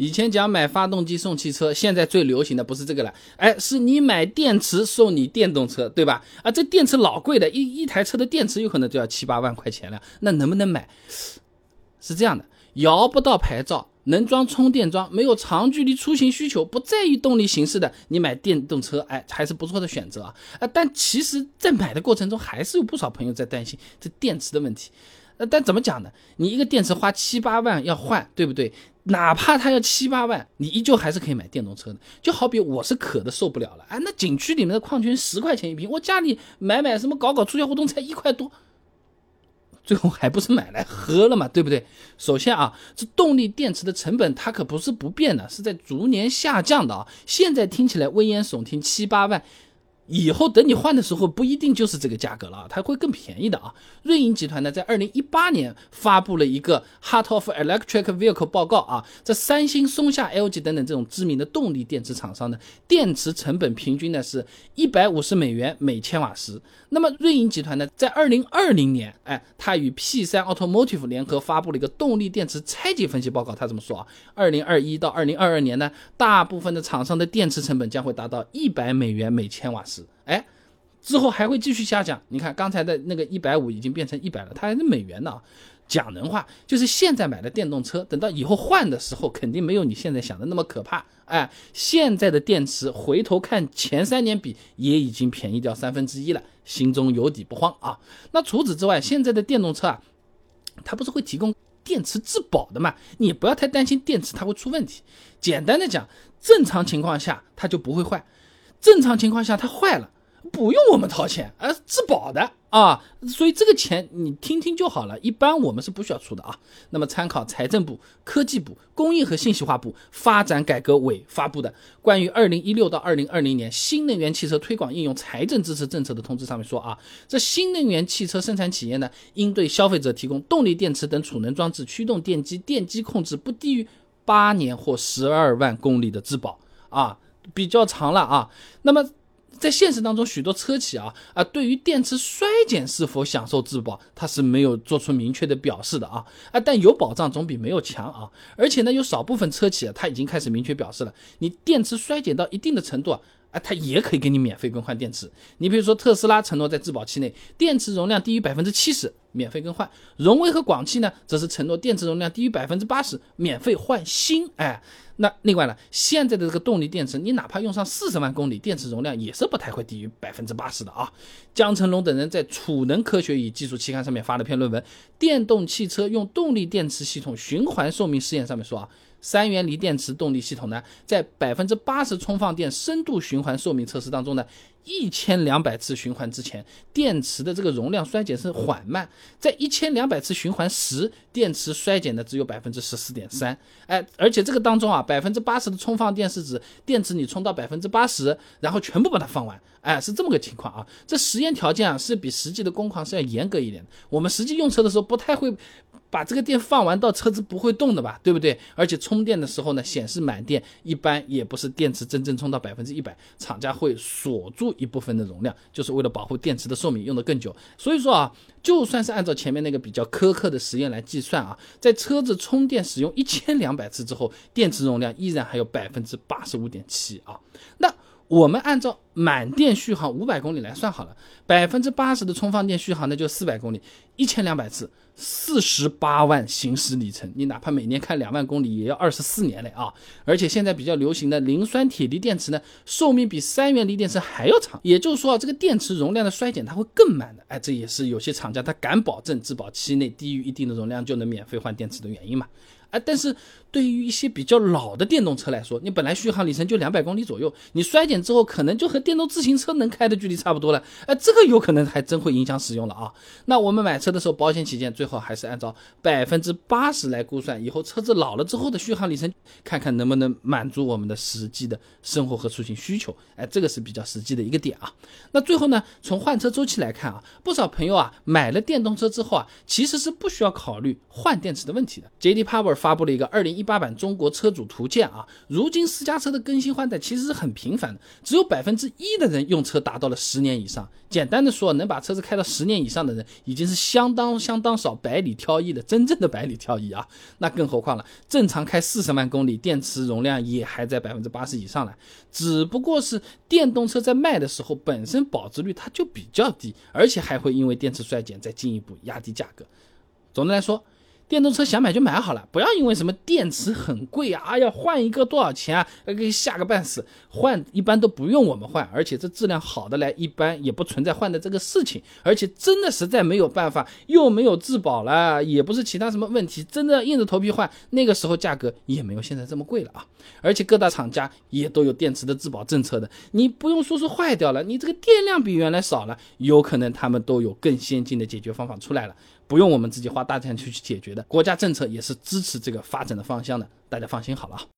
以前讲买发动机送汽车，现在最流行的不是这个了，哎，是你买电池送你电动车，对吧？啊，这电池老贵的，一一台车的电池有可能就要七八万块钱了，那能不能买？是这样的，摇不到牌照，能装充电桩，没有长距离出行需求，不在意动力形式的，你买电动车，哎，还是不错的选择啊。啊，但其实，在买的过程中，还是有不少朋友在担心这电池的问题。那但怎么讲呢？你一个电池花七八万要换，对不对？哪怕它要七八万，你依旧还是可以买电动车的。就好比我是渴的受不了了，哎，那景区里面的矿泉十块钱一瓶，我家里买买什么搞搞促销活动才一块多，最后还不是买来喝了嘛，对不对？首先啊，这动力电池的成本它可不是不变的，是在逐年下降的啊。现在听起来危言耸听，七八万。以后等你换的时候，不一定就是这个价格了啊，它会更便宜的啊。瑞银集团呢，在二零一八年发布了一个 Heart of Electric Vehicle 报告啊，这三星、松下、LG 等等这种知名的动力电池厂商呢，电池成本平均呢是一百五十美元每千瓦时。那么瑞银集团呢，在二零二零年，哎，它与 P 三 Automotive 联合发布了一个动力电池拆解分析报告，它这么说啊，二零二一到二零二二年呢，大部分的厂商的电池成本将会达到一百美元每千瓦时。哎，之后还会继续下降。你看刚才的那个一百五已经变成一百了，它还是美元呢。讲人话就是现在买的电动车，等到以后换的时候，肯定没有你现在想的那么可怕。哎，现在的电池回头看前三年比也已经便宜掉三分之一了，心中有底不慌啊。那除此之外，现在的电动车啊，它不是会提供电池质保的嘛？你不要太担心电池它会出问题。简单的讲，正常情况下它就不会坏。正常情况下，它坏了不用我们掏钱，而是质保的啊，所以这个钱你听听就好了。一般我们是不需要出的啊。那么参考财政部、科技部、工业和信息化部发展改革委发布的关于二零一六到二零二零年新能源汽车推广应用财政支持政策的通知上面说啊，这新能源汽车生产企业呢，应对消费者提供动力电池等储能装置、驱动电机、电机控制不低于八年或十二万公里的质保啊。比较长了啊，那么在现实当中，许多车企啊啊，对于电池衰减是否享受质保，它是没有做出明确的表示的啊啊，但有保障总比没有强啊，而且呢，有少部分车企啊，它已经开始明确表示了，你电池衰减到一定的程度啊。啊，它也可以给你免费更换电池。你比如说，特斯拉承诺在质保期内，电池容量低于百分之七十，免费更换；荣威和广汽呢，则是承诺电池容量低于百分之八十，免费换新。哎，那另外呢，现在的这个动力电池，你哪怕用上四十万公里，电池容量也是不太会低于百分之八十的啊。江成龙等人在《储能科学与技术》期刊上面发了篇论文，《电动汽车用动力电池系统循环寿命试验》上面说啊。三元锂电池动力系统呢，在百分之八十充放电深度循环寿命测试当中呢，一千两百次循环之前，电池的这个容量衰减是缓慢，在一千两百次循环时，电池衰减的只有百分之十四点三。哎，而且这个当中啊，百分之八十的充放电是指电池你充到百分之八十，然后全部把它放完。哎，是这么个情况啊。这实验条件啊，是比实际的工况是要严格一点。我们实际用车的时候，不太会。把这个电放完到车子不会动的吧，对不对？而且充电的时候呢，显示满电，一般也不是电池真正充到百分之一百，厂家会锁住一部分的容量，就是为了保护电池的寿命用得更久。所以说啊，就算是按照前面那个比较苛刻的实验来计算啊，在车子充电使用一千两百次之后，电池容量依然还有百分之八十五点七啊。那我们按照满电续航五百公里来算好了，百分之八十的充放电续航那就四百公里，一千两百次。四十八万行驶里程，你哪怕每年开两万公里，也要二十四年嘞啊！而且现在比较流行的磷酸铁锂电池呢，寿命比三元锂电池还要长。也就是说啊，这个电池容量的衰减它会更慢的。哎，这也是有些厂家他敢保证质保期内低于一定的容量就能免费换电池的原因嘛。哎，但是对于一些比较老的电动车来说，你本来续航里程就两百公里左右，你衰减之后可能就和电动自行车能开的距离差不多了。哎，这个有可能还真会影响使用了啊。那我们买车的时候，保险起见，最好还是按照百分之八十来估算，以后车子老了之后的续航里程，看看能不能满足我们的实际的生活和出行需求。哎，这个是比较实际的一个点啊。那最后呢，从换车周期来看啊，不少朋友啊买了电动车之后啊，其实是不需要考虑换电池的问题的。J.D. Power 发布了一个二零一八版中国车主图鉴啊，如今私家车的更新换代其实是很频繁的，只有百分之一的人用车达到了十年以上。简单的说，能把车子开到十年以上的人，已经是相当相当少，百里挑一的真正的百里挑一啊。那更何况了，正常开四十万公里，电池容量也还在百分之八十以上了。只不过是电动车在卖的时候，本身保值率它就比较低，而且还会因为电池衰减再进一步压低价格。总的来说。电动车想买就买好了，不要因为什么电池很贵啊，要换一个多少钱啊，给吓个半死。换一般都不用我们换，而且这质量好的来，一般也不存在换的这个事情。而且真的实在没有办法，又没有质保了，也不是其他什么问题，真的硬着头皮换，那个时候价格也没有现在这么贵了啊。而且各大厂家也都有电池的质保政策的，你不用说是坏掉了，你这个电量比原来少了，有可能他们都有更先进的解决方法出来了。不用我们自己花大钱去去解决的，国家政策也是支持这个发展的方向的，大家放心好了。